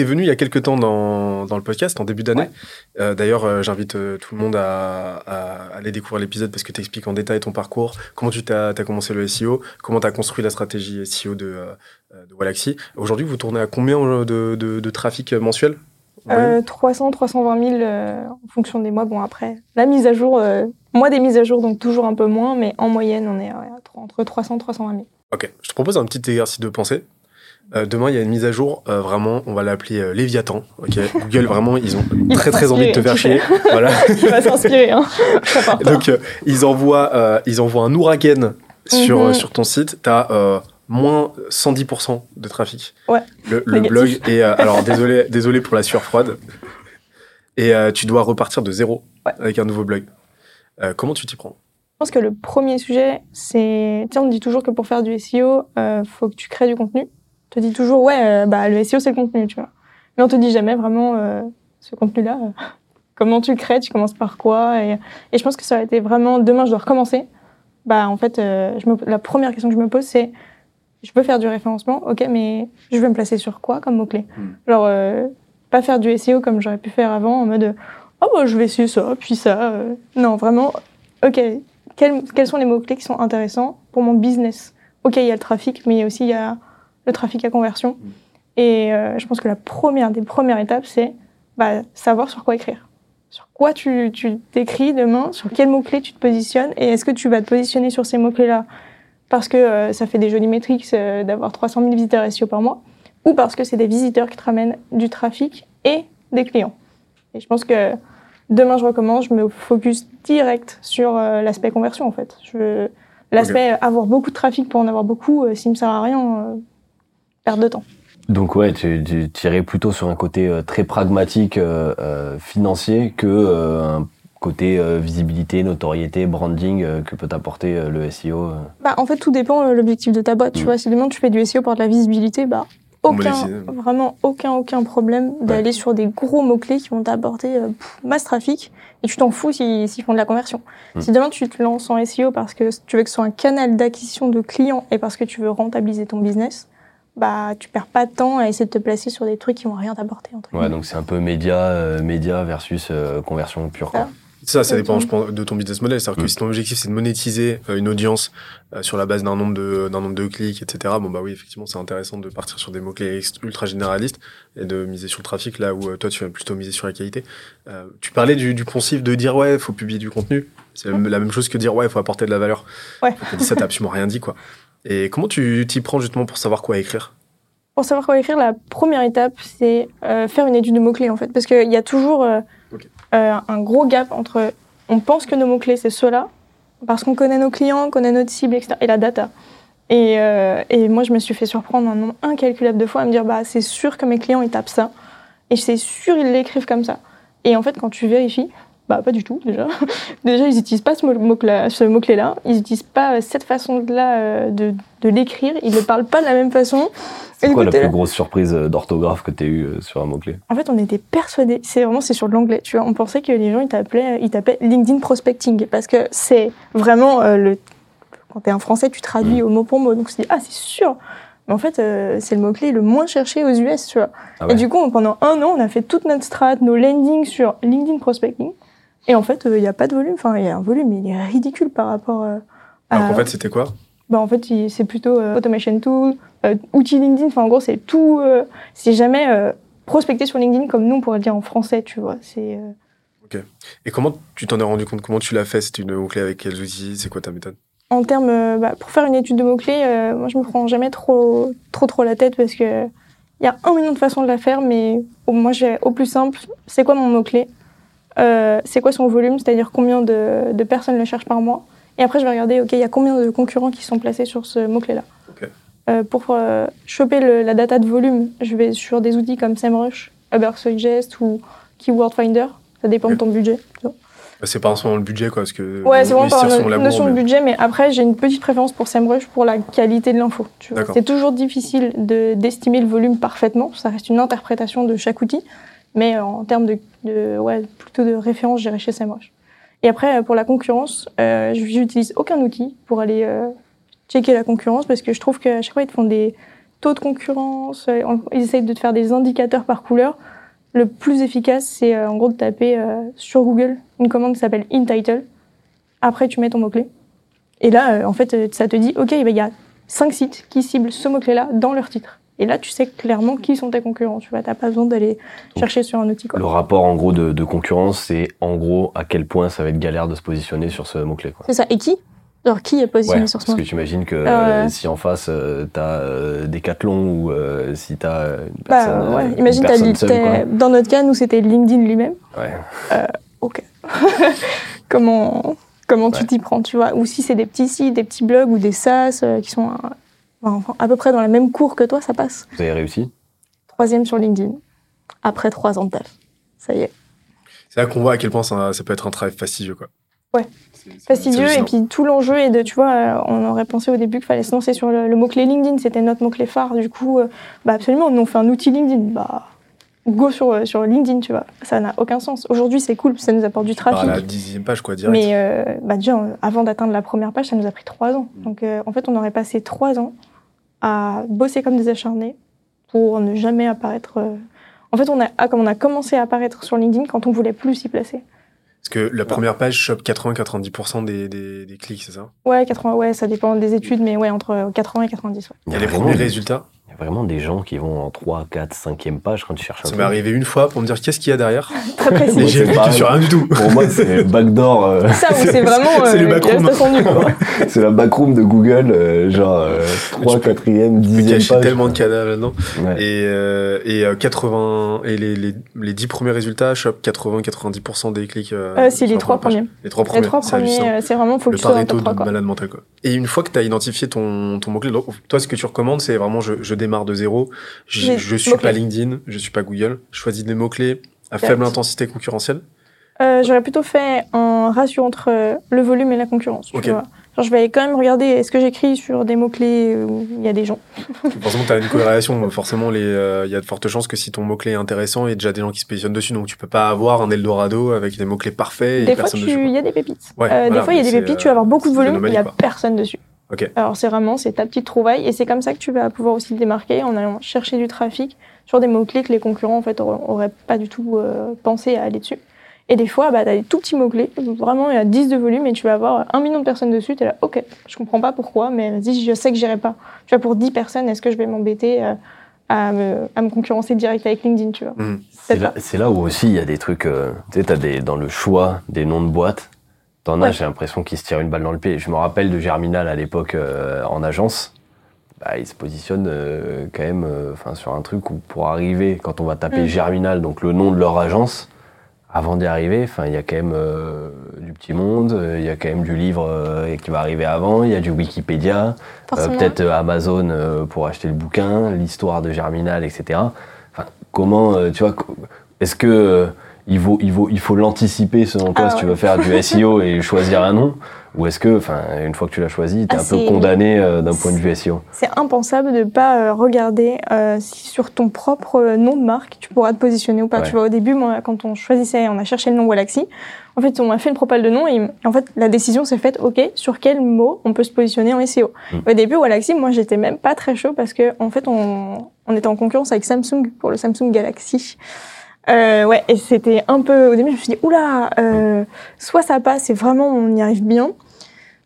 es venu il y a quelques temps dans, dans le podcast, en début d'année. Euh, D'ailleurs, euh, j'invite euh, tout le monde à, à aller découvrir l'épisode parce que tu expliques en détail ton parcours, comment tu t'as as commencé le SEO, comment tu as construit la stratégie SEO de, euh, de Wallaxy. Aujourd'hui, vous tournez à combien de, de, de trafic mensuel? Euh, 300, 320 000 euh, en fonction des mois. Bon, après, la mise à jour, euh, moi des mises à jour, donc toujours un peu moins, mais en moyenne, on est ouais, entre 300 et 320 000. Ok, je te propose un petit exercice de pensée. Euh, demain, il y a une mise à jour, euh, vraiment, on va l'appeler euh, Léviathan. Google, vraiment, ils ont Il très très envie de te faire chier. voilà. Il va s'inspirer, hein. Donc, euh, ils, envoient, ils envoient un ouragan sur, Mhm. sur ton site. Tu as moins 110% de trafic. Ouais. Le, blog est. alors, désolé, désolé pour la sueur froide. Et tu dois repartir de zéro Ouais. avec un nouveau blog. Comment tu t'y prends? Je pense que le premier sujet, c'est. Tu sais, on dit toujours que pour faire du SEO, euh, faut que tu crées du contenu. On te dit toujours, ouais, euh, bah, le SEO, c'est le contenu, tu vois. Mais on te dit jamais vraiment euh, ce contenu-là. euh, comment tu le crées, tu commences par quoi? Et, et je pense que ça aurait été vraiment. Demain, je dois recommencer. Bah, en fait, euh, je me- la première question que je me pose, c'est je peux faire du référencement, ok, mais je vais me placer sur quoi comme mot-clé? Hmm. Genre, euh, pas faire du SEO comme j'aurais pu faire avant, en mode oh, bah, je vais essayer ça, puis ça. euh. Non, vraiment, ok, quels, quels sont les mots-clés qui sont intéressants pour mon business? Ok, il y a le trafic, mais il y a aussi il y a le trafic à conversion. Et euh, je pense que la première des premières étapes, c'est bah, savoir sur quoi écrire. Sur quoi tu tu t'écris demain, sur quels mots-clés tu te positionnes, et est-ce que tu vas te positionner sur ces mots-clés-là parce que euh, ça fait des jolies métriques euh, d'avoir 300 000 visiteurs SEO par mois, ou parce que c'est des visiteurs qui te ramènent du trafic et des clients. Et je pense que demain je recommence, je me focus direct sur euh, l'aspect conversion en fait. Je, l'aspect avoir beaucoup de trafic pour en avoir beaucoup, s'il me sert à rien, de temps. Donc ouais, tu, tu tirais plutôt sur un côté euh, très pragmatique euh, euh, financier que euh, un côté euh, visibilité, notoriété, branding euh, que peut apporter euh, le SEO. euh. Bah, en fait, tout dépend de l'objectif de ta boîte. Tu Mm. vois, si demain tu fais du SEO pour de la visibilité, bah, aucun, vraiment aucun, aucun problème d'aller sur des gros mots-clés qui vont t'apporter euh, masse trafic et tu t'en fous s'ils s'ils font de la conversion. Mm. Si demain tu te lances en SEO parce que tu veux que ce soit un canal d'acquisition de clients et parce que tu veux rentabiliser ton business, bah, tu perds pas de temps à essayer de te placer sur des trucs qui vont rien t'apporter. Ouais, guillemets. donc c'est un peu média, euh, média versus euh, conversion pure. Quoi. Ah. Ça, ça dépend, je pense, de ton business model. C'est-à-dire que Mm. si ton objectif, c'est de monétiser euh, une audience euh, sur la base d'un nombre de, d'un nombre de clics, etc., bon, bah oui, effectivement, c'est intéressant de partir sur des mots-clés ultra généralistes et de miser sur le trafic, là où euh, toi, tu vas plutôt miser sur la qualité. Euh, tu parlais du, du de dire, ouais, faut publier du contenu. C'est la même- la même chose que dire, ouais, faut apporter de la valeur. Ouais. Ça, t'as absolument rien dit, quoi. Et comment tu t'y prends justement pour savoir quoi écrire? Pour savoir quoi écrire, la première étape, c'est euh, faire une étude de mots-clés, en fait. Parce qu'il y a toujours euh, euh, un gros gap entre on pense que nos mots-clés, c'est ceux-là, parce qu'on connaît nos clients, on connaît notre cible, etc., et la data. Et, et moi, je me suis fait surprendre un nombre incalculable de fois à me dire, bah, c'est sûr que mes clients, ils tapent ça. Et c'est sûr, ils l'écrivent comme ça. Et en fait, quand tu vérifies, bah, pas du tout, déjà. déjà, ils n'utilisent pas ce mot- mot-clé- ce mot-clé-là. Ils n'utilisent pas euh, cette façon-là euh, de, de l'écrire. Ils ne parlent pas de la même façon. C'est quoi la plus grosse surprise euh, d'orthographe que tu as eue sur un mot-clé? En fait, on était persuadés, c'est vraiment c'est sur de l'anglais, tu vois, on pensait que les gens ils t'appelaient ils tapaient LinkedIn prospecting parce que c'est vraiment euh, le quand tu es un français, tu traduis au mot pour mot. Donc on se dit ah, c'est sûr. Mais en fait, euh, c'est le mot clé le moins cherché aux US, tu vois. Ah ouais. Et du coup, pendant un an, on a fait toute notre strat, nos landings sur LinkedIn prospecting. Et en fait, il n'y a pas de volume. Enfin, il y a un volume, mais il est ridicule par rapport euh, Alors à. qu'en fait, c'était quoi? Bah, en fait, c'est plutôt euh, automation tool, euh, outils LinkedIn. Enfin, en gros, c'est tout. euh, c'est jamais euh, prospecter sur LinkedIn comme nous, on pourrait le dire en français, tu vois. C'est. euh, Et comment tu t'en es rendu compte? Comment tu l'as fait? C'était une mot-clé avec quels outils? C'est quoi ta méthode? En termes, euh, bah, pour faire une étude de mots-clés, euh, moi, je me prends jamais trop, trop, trop la tête parce que il y a un million de façons de la faire, mais au, moi, j'ai au plus simple, c'est quoi mon mot-clé? Euh, C'est quoi son volume C'est-à-dire combien de, de personnes le cherchent par mois Et après, je vais regarder, OK, il y a combien de concurrents qui sont placés sur ce mot-clé-là. Euh, Pour euh, choper le- la data de volume, je vais sur des outils comme SEMrush, Ubersuggest ou Keyword Finder. Ça dépend de ton budget. Bah, C'est pas forcément le budget, quoi, parce que. Ouais, c'est vraiment no- l'amour, notion de budget, mais après, j'ai une petite préférence pour SEMrush pour la qualité de l'info. C'est toujours difficile de- d'estimer le volume parfaitement, ça reste une interprétation de chaque outil, mais euh, en termes de, de- ouais, plutôt de référence, j'irai chez SEMrush. Et après, euh, pour la concurrence, euh, j'utilise aucun outil pour aller euh, checker la concurrence, parce que je trouve qu'à chaque fois, ils te font des taux de concurrence. euh, Ils essayent de te faire des indicateurs par couleur. Le plus efficace, c'est euh, en gros de taper euh, sur Google une commande qui s'appelle InTitle. Après, tu mets ton mot-clé. Et là, en fait, ça te dit, OK, il y a cinq sites qui ciblent ce mot-clé-là dans leur titre. Et là, tu sais clairement qui sont tes concurrents. Tu vois, t'as pas besoin d'aller chercher sur un outil. Quoi. Le rapport en gros de, de concurrence, c'est en gros à quel point ça va être galère de se positionner sur ce mot-clé. C'est ça. Et qui? Genre, qui est positionné Ouais, sur ce parce mot? que tu imagines que ouais. euh, si en face euh, t'as euh, Decathlon ou euh, si t'as une Bah personne, euh, ouais, une imagine, t'as personne dit, seule, dans notre cas, nous, c'était LinkedIn lui-même. Ouais. Ok. comment comment tu t'y prends, tu vois? Ou si c'est des petits sites, des petits blogs ou des SaaS euh, qui sont euh, enfin, à peu près dans la même cour que toi, ça passe. Vous avez réussi Troisième sur LinkedIn, après trois ans de taf. Ça y est. C'est là qu'on voit à quel point ça, ça peut être un travail fastidieux, quoi. Ouais. Fastidieux, et puis tout l'enjeu est de, tu vois, euh, on aurait pensé au début qu'il fallait se lancer sur le, le mot-clé LinkedIn, c'était notre mot-clé phare, du coup, euh, bah absolument, nous on fait un outil LinkedIn, bah go sur, euh, sur LinkedIn, tu vois, ça n'a aucun sens. Aujourd'hui c'est cool, ça nous apporte du trafic. la dixième page, quoi, direct. Mais euh, bah déjà, avant d'atteindre la première page, ça nous a pris trois ans. Donc euh, en fait, on aurait passé trois ans à bosser comme des acharnés pour ne jamais apparaître. euh. En fait, on a, ah, comme on a commencé à apparaître sur LinkedIn quand on voulait plus s'y placer. Parce que la première page chope 80-90% des, des, des clics, c'est ça? Ouais, 80, ouais, ça dépend des études, mais ouais, entre 80 et 90. Ouais. Il y a les premiers résultats? Il y a vraiment des gens qui vont en 3, 4, 5e page quand tu cherches un Ça m'est arrivé une fois pour me dire qu'est-ce qu'il y a derrière. Très Et précis. j'ai c'est vu pareil. sur rien du tout. Pour moi, c'est backdoor. euh, Ça, c'est vraiment c'est euh, le nu, quoi. c'est la backroom de Google, euh, genre euh, 3, 4e, Tu peux 10e cacher page. tellement de cadavres là-dedans. Ouais. Et, euh, et euh, 80 et les, les, les 10 premiers résultats chopent 80-90% des clics. Euh, Euh, les la trois première page. premiers. Les trois premiers. Les trois c'est hallucinant. premiers, euh, c'est vraiment, faut que le tu sois le pareto top 3, de quoi. malade mental quoi. Et une fois que tu as identifié ton, ton mot-clé, donc, toi ce que tu recommandes c'est vraiment je, je démarre de zéro, je, je suis pas LinkedIn, je suis pas Google, je choisis des mots-clés à faible intensité concurrentielle. Euh, J'aurais plutôt fait un ratio entre euh, le volume et la concurrence. Tu Ok. vois. Genre, je vais quand même regarder est-ce que j'écris sur des mots-clés où il y a des gens. Forcément tu as une corrélation, forcément euh, il y a de fortes chances que si ton mot-clé est intéressant, il y a déjà des gens qui se positionnent dessus donc tu peux pas avoir un Eldorado avec des mots-clés parfaits et Des fois, personne tu- dessus. il y a des pépites. Ouais, Euh, voilà, des fois, il y a des pépites, tu vas avoir beaucoup de volume, il l'anomalie, y a personne dessus. Ok. Alors, c'est vraiment, c'est ta petite trouvaille et c'est comme ça que tu vas pouvoir aussi te démarquer en allant chercher du trafic sur des mots-clés que les concurrents, en fait, auraient, pas du tout euh, pensé à aller dessus. Et des fois, bah, tu as des tout petits mots-clés, vraiment, il y a 10 de volume et tu vas avoir un million de personnes dessus. Tu es là, ok, je comprends pas pourquoi, mais vas-y, je sais que j'irai pas. Tu vois, pour 10 personnes, est-ce que je vais m'embêter euh, à, me, à me concurrencer direct avec LinkedIn, tu vois? Mhm. C'est là, c'est là où aussi il y a des trucs, euh, tu sais, t'as des, dans le choix des noms de boîtes, t'en as, Ouais. j'ai l'impression qu'ils se tirent une balle dans le pied. Je me rappelle de Germinal à l'époque euh, en agence, bah, ils se positionnent euh, quand même euh, sur un truc où pour arriver, quand on va taper Mm. Germinal, donc le nom de leur agence, avant d'y arriver, il y a quand même du petit monde, il y a quand même du livre qui va arriver avant, il y a du Wikipédia, peut-être Amazon pour acheter le bouquin, l'histoire de Germinal, etc. Enfin, comment, tu vois, est-ce que il vaut, il vaut, il faut l'anticiper selon toi Ah si tu veux faire du SEO et choisir un nom, ou est-ce que, enfin, une fois que tu l'as choisi, t'es Ah, un peu c'est- condamné euh, d'un point de vue SEO. C'est impensable de ne pas euh, regarder euh, si sur ton propre euh, nom de marque, tu pourras te positionner ou pas. Ouais. Tu vois, au début, moi, quand on choisissait, on a cherché le nom Galaxy, en fait, on a fait une propale de nom et, et en fait, la décision s'est faite, OK, sur quel mot on peut se positionner en SEO. Mm. Au début, Galaxy, moi, j'étais même pas très chaud parce que, en fait, on, on était en concurrence avec Samsung pour le Samsung Galaxy. Euh, ouais, et c'était un peu, au début, je me suis dit, oula, euh, soit ça passe et vraiment on y arrive bien,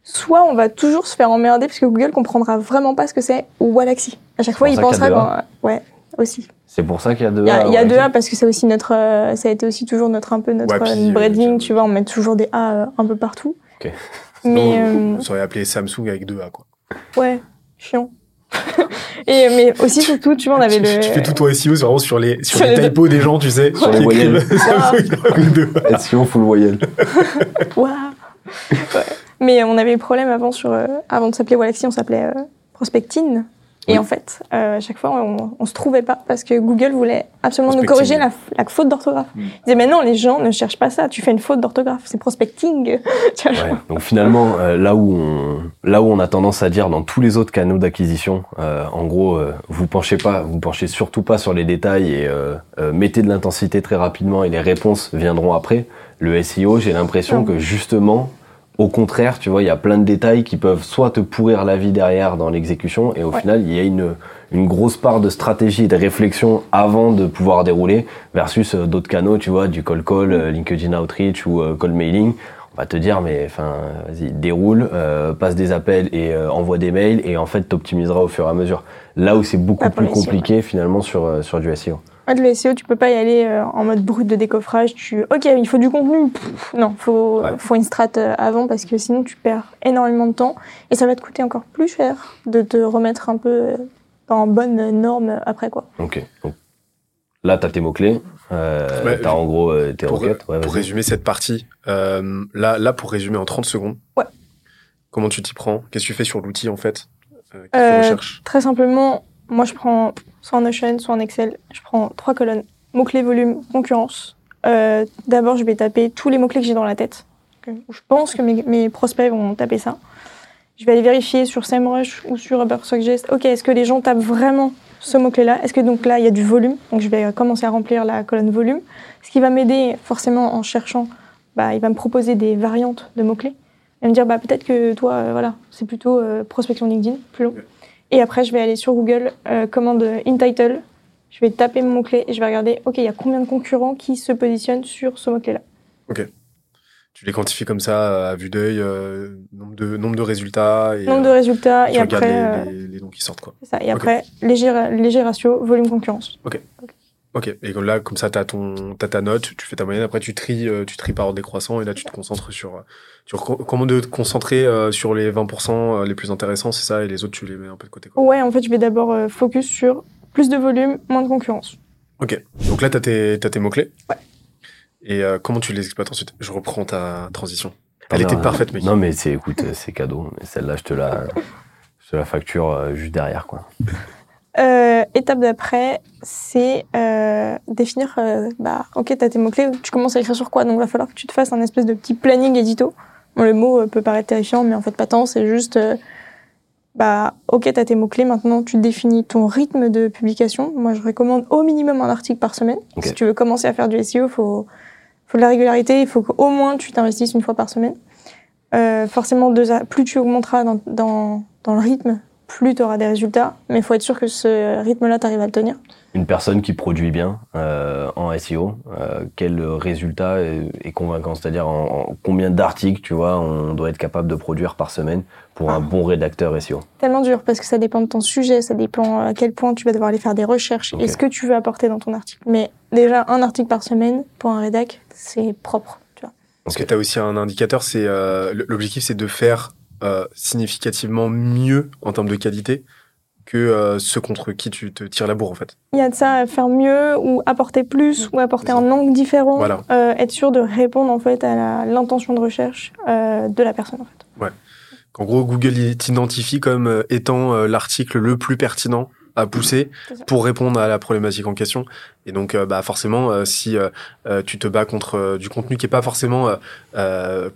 soit on va toujours se faire emmerder parce que Google comprendra vraiment pas ce que c'est Galaxy. À chaque fois, il ça qu'il y pensera a deux qu'on- ouais, aussi. C'est pour ça qu'il y a deux Il y a, il y a deux A parce que c'est aussi notre, euh, ça a été aussi toujours notre un peu notre Ouais, puis, branding, tu vois, on met toujours des A euh, un peu partout. Ok. Mais Sinon, euh, on serait appelé Samsung avec deux A quoi. ouais, chiant. Et mais aussi surtout, tu vois, on avait tu, le. tu fais tout ton SEO, c'est vraiment sur les, sur Sur les les typos des gens, tu sais. Sur les voyelles. Samsung avec deux A. SEO full voyelle. Waouh. Ouais. Mais on avait eu problème avant sur, euh, avant de s'appeler Galaxy, on s'appelait euh, Prospectine. Et Oui. en fait, euh, à chaque fois, on, on se trouvait pas parce que Google voulait absolument nous corriger la, la faute d'orthographe. Mm. Il disait, mais non, les gens ne cherchent pas ça. Tu fais une faute d'orthographe. C'est prospecting. Ouais. Donc finalement, euh, là où on, là où on a tendance à dire dans tous les autres canaux d'acquisition, euh, en gros, euh, vous penchez pas, vous penchez surtout pas sur les détails et euh, euh, mettez de l'intensité très rapidement et les réponses viendront après. Le SEO, j'ai l'impression que justement, au contraire, tu vois, il y a plein de détails qui peuvent soit te pourrir la vie derrière dans l'exécution, et au Ouais. final, il y a une, une grosse part de stratégie et de réflexion avant de pouvoir dérouler, versus euh, d'autres canaux, tu vois, du call call, euh, LinkedIn Outreach ou euh, call mailing. On va te dire, mais enfin, vas-y, déroule, euh, passe des appels et envoie des mails, et en fait, t'optimiseras au fur et à mesure. Là où c'est beaucoup plus compliqué finalement sur, sur du SEO. Ouais, le SEO, tu peux pas y aller euh, en mode brut de décoffrage. Tu, ok, il faut du contenu. Pff, non, faut, Ouais. faut une strat euh, avant parce que sinon tu perds énormément de temps et ça va te coûter encore plus cher de te remettre un peu euh, en bonne norme après quoi. Ok. Donc, là, t'as tes mots-clés, euh, Ouais, t'as en gros euh, tes pour, requêtes. Ouais, pour résumer cette partie, euh, là, là, pour résumer en 30 secondes, Ouais. comment tu t'y prends? Qu'est-ce que tu fais sur l'outil en fait euh, Qu'est-ce que Euh, tu recherches? Très simplement, moi je prends soit en Notion, soit en Excel, je prends trois colonnes mots-clés, volume, concurrence. Euh, D'abord, je vais taper tous les mots-clés que j'ai dans la tête. Je pense que mes, mes prospects vont taper ça. Je vais aller vérifier sur SEMrush ou sur UberSuggest. Ok, est-ce que les gens tapent vraiment ce mot-clé-là? Est-ce que donc là, il y a du volume? Donc je vais commencer à remplir la colonne volume. Ce qui va m'aider forcément en cherchant, bah, il va me proposer des variantes de mots-clés. Et me dire, bah, peut-être que toi, euh, voilà, c'est plutôt euh, prospection LinkedIn, plus long. Et après, je vais aller sur Google, euh, commande InTitle. Je vais taper mon mot-clé et je vais regarder, OK, il y a combien de concurrents qui se positionnent sur ce mot-clé-là. Tu les quantifies comme ça euh, à vue d'œil, euh, nombre de nombre de résultats et Nombre de euh, résultats et après, les, les- les noms qui sortent quoi. ça. Et après, léger, léger ratio, volume concurrence. Ok. Et comme là, comme ça, t'as ton, t'as ta note, tu fais ta moyenne. Après, tu tries, euh, tu tries par ordre décroissant et là, tu te concentres sur, euh, sur co- comment de te concentrer euh, sur les 20% euh, les plus intéressants, c'est ça, et les autres, tu les mets un peu de côté. Quoi. Ouais, en fait, je vais d'abord focus sur plus de volume, moins de concurrence. Ok. Donc là, t'as tes, t'as tes mots clés. Ouais. Et euh, comment tu les exploites ensuite? Je reprends ta transition. Elle Non, était parfaite, mec. Non, mais c'est, écoute, c'est cadeau. Mais celle-là, je te la, je te la facture juste derrière, quoi. Euh, étape d'après, c'est euh, définir, euh, bah, ok, t'as tes mots-clés, tu commences à écrire sur quoi? Donc, il va falloir que tu te fasses un espèce de petit planning édito. Bon, le mot euh, peut paraître terrifiant, mais en fait, pas tant, c'est juste, euh, bah, ok, t'as tes mots-clés, maintenant, tu définis ton rythme de publication. Moi, je recommande au minimum un article par semaine. Si tu veux commencer à faire du SEO, faut, faut de la régularité, il faut qu'au moins tu t'investisses une fois par semaine. Euh, forcément, deux plus tu augmenteras dans, dans, dans le rythme, plus tu auras des résultats. Mais il faut être sûr que ce rythme-là, tu arrives à le tenir. Une personne qui produit bien euh, en SEO, euh, quel résultat est, est convaincant? C'est-à-dire en, en combien d'articles, tu vois, on doit être capable de produire par semaine pour un Ah. bon rédacteur SEO Tellement dur parce que ça dépend de ton sujet, ça dépend à quel point tu vas devoir aller faire des recherches et ce que tu veux apporter dans ton article. Mais déjà, un article par semaine pour un rédac, c'est propre. Tu vois. Parce que tu as aussi un indicateur, c'est euh, l'objectif, c'est de faire euh, significativement mieux en termes de qualité que euh, ceux contre qui tu te tires la bourre, en fait. Il y a de ça à faire mieux ou apporter plus ou apporter un angle différent. Voilà. Euh, être sûr de répondre en fait à l'intention de recherche euh, de la personne en fait. En gros, Google il t'identifie comme étant euh, l'article le plus pertinent à pousser pour répondre à la problématique en question. Et donc, euh, bah, forcément, euh, si euh, tu te bats contre du contenu qui est pas forcément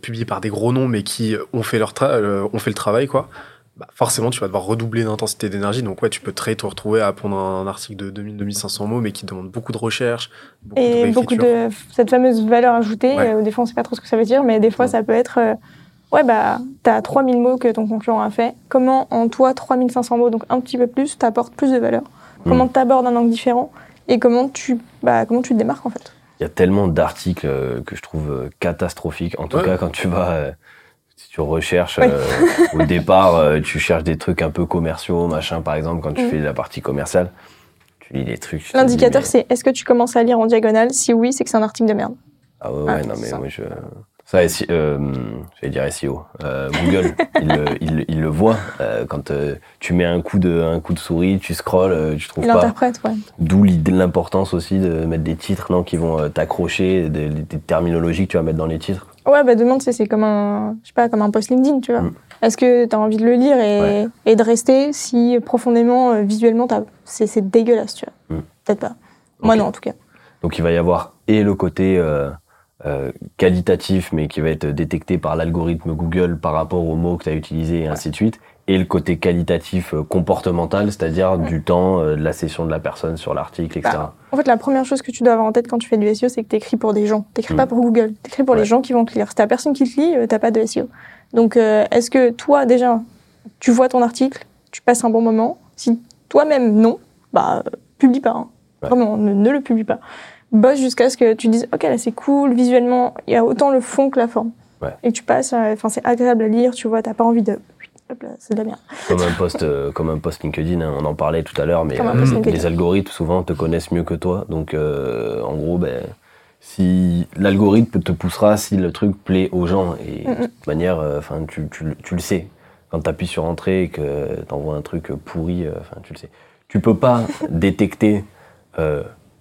publié par des gros noms, mais qui ont fait leur euh, ont fait le travail, quoi. Bah, forcément, tu vas devoir redoubler d'intensité d'énergie. Donc, ouais, tu peux très te retrouver à prendre un article de 2000-2500 mots, mais qui demande beaucoup de recherche, beaucoup Et de beaucoup de cette fameuse valeur ajoutée, Ouais. euh, des fois on sait pas trop ce que ça veut dire, mais des fois Ouais. ça peut être euh, ouais bah t'as 3000 mots que ton concurrent a fait. Comment en toi 3500 mots, donc un petit peu plus, t'apportes plus de valeur? Comment t'abordes un angle différent? Et comment tu bah comment tu te démarques en fait? Il y a tellement d'articles euh, que je trouve euh, catastrophiques. En tout Ouais. cas, quand tu vas, euh, si tu recherches euh, au départ, tu cherches des trucs un peu commerciaux, machin, par exemple, quand tu Mm. fais la partie commerciale, tu lis des trucs. L'indicateur mais- c'est est-ce que tu commences à lire en diagonale? Si oui, c'est que c'est un article de merde. Ah ouais, ouais, Ah, non, mais ça. moi je. Ça, euh, j'allais dire SEO. Euh, Google, il, le- il, il le voit. Euh, quand euh, tu mets un coup, de, un coup de souris, tu scrolles, tu trouves Il pas. interprète, ouais. D'où l'importance aussi de mettre des titres non, qui vont t'accrocher, des, des terminologies que tu vas mettre dans les titres. Ouais, bah demande, c'est c'est comme un, je sais pas, comme un post LinkedIn, tu vois. Mm. Est-ce que tu as envie de le lire et, Ouais. et de rester si profondément, visuellement, c'est dégueulasse, tu vois. Mm. Peut-être pas. Moi, non, en tout cas. Donc il va y avoir et le côté euh, qualitatif, mais qui va être détecté par l'algorithme Google par rapport aux mots que tu as utilisés et ainsi de suite, et le côté qualitatif euh, comportemental, c'est-à-dire du temps, euh, de la session de la personne sur l'article, etc. Bah, En fait, la première chose que tu dois avoir en tête quand tu fais du SEO, c'est que tu écris pour des gens. Tu Mm. pas pour Google. Tu écris pour Ouais. les gens qui vont te lire. Si t'as personne qui te lit, t'as pas de SEO. Donc, est-ce que toi, déjà, tu vois ton article, tu passes un bon moment? Si toi-même, non, bah, publie pas. hein. Vraiment, ne, ne le publie pas. Bosse jusqu'à ce que tu dises, OK, là, c'est cool, visuellement, il y a autant le fond que la forme. Ouais. Et que tu passes, enfin, c'est agréable à lire, tu vois, t'as pas envie de. C'est de la merde. Comme un post, euh, comme un post LinkedIn, hein, on en parlait tout à l'heure, mais euh, les algorithmes souvent te connaissent mieux que toi. Donc, euh, en gros, ben, si l'algorithme te poussera si le truc plaît aux gens, et de toute manière, enfin, tu, tu, tu le sais. Quand tu appuies sur entrée et que tu envoies un truc pourri, enfin, tu le sais. Tu peux pas détecter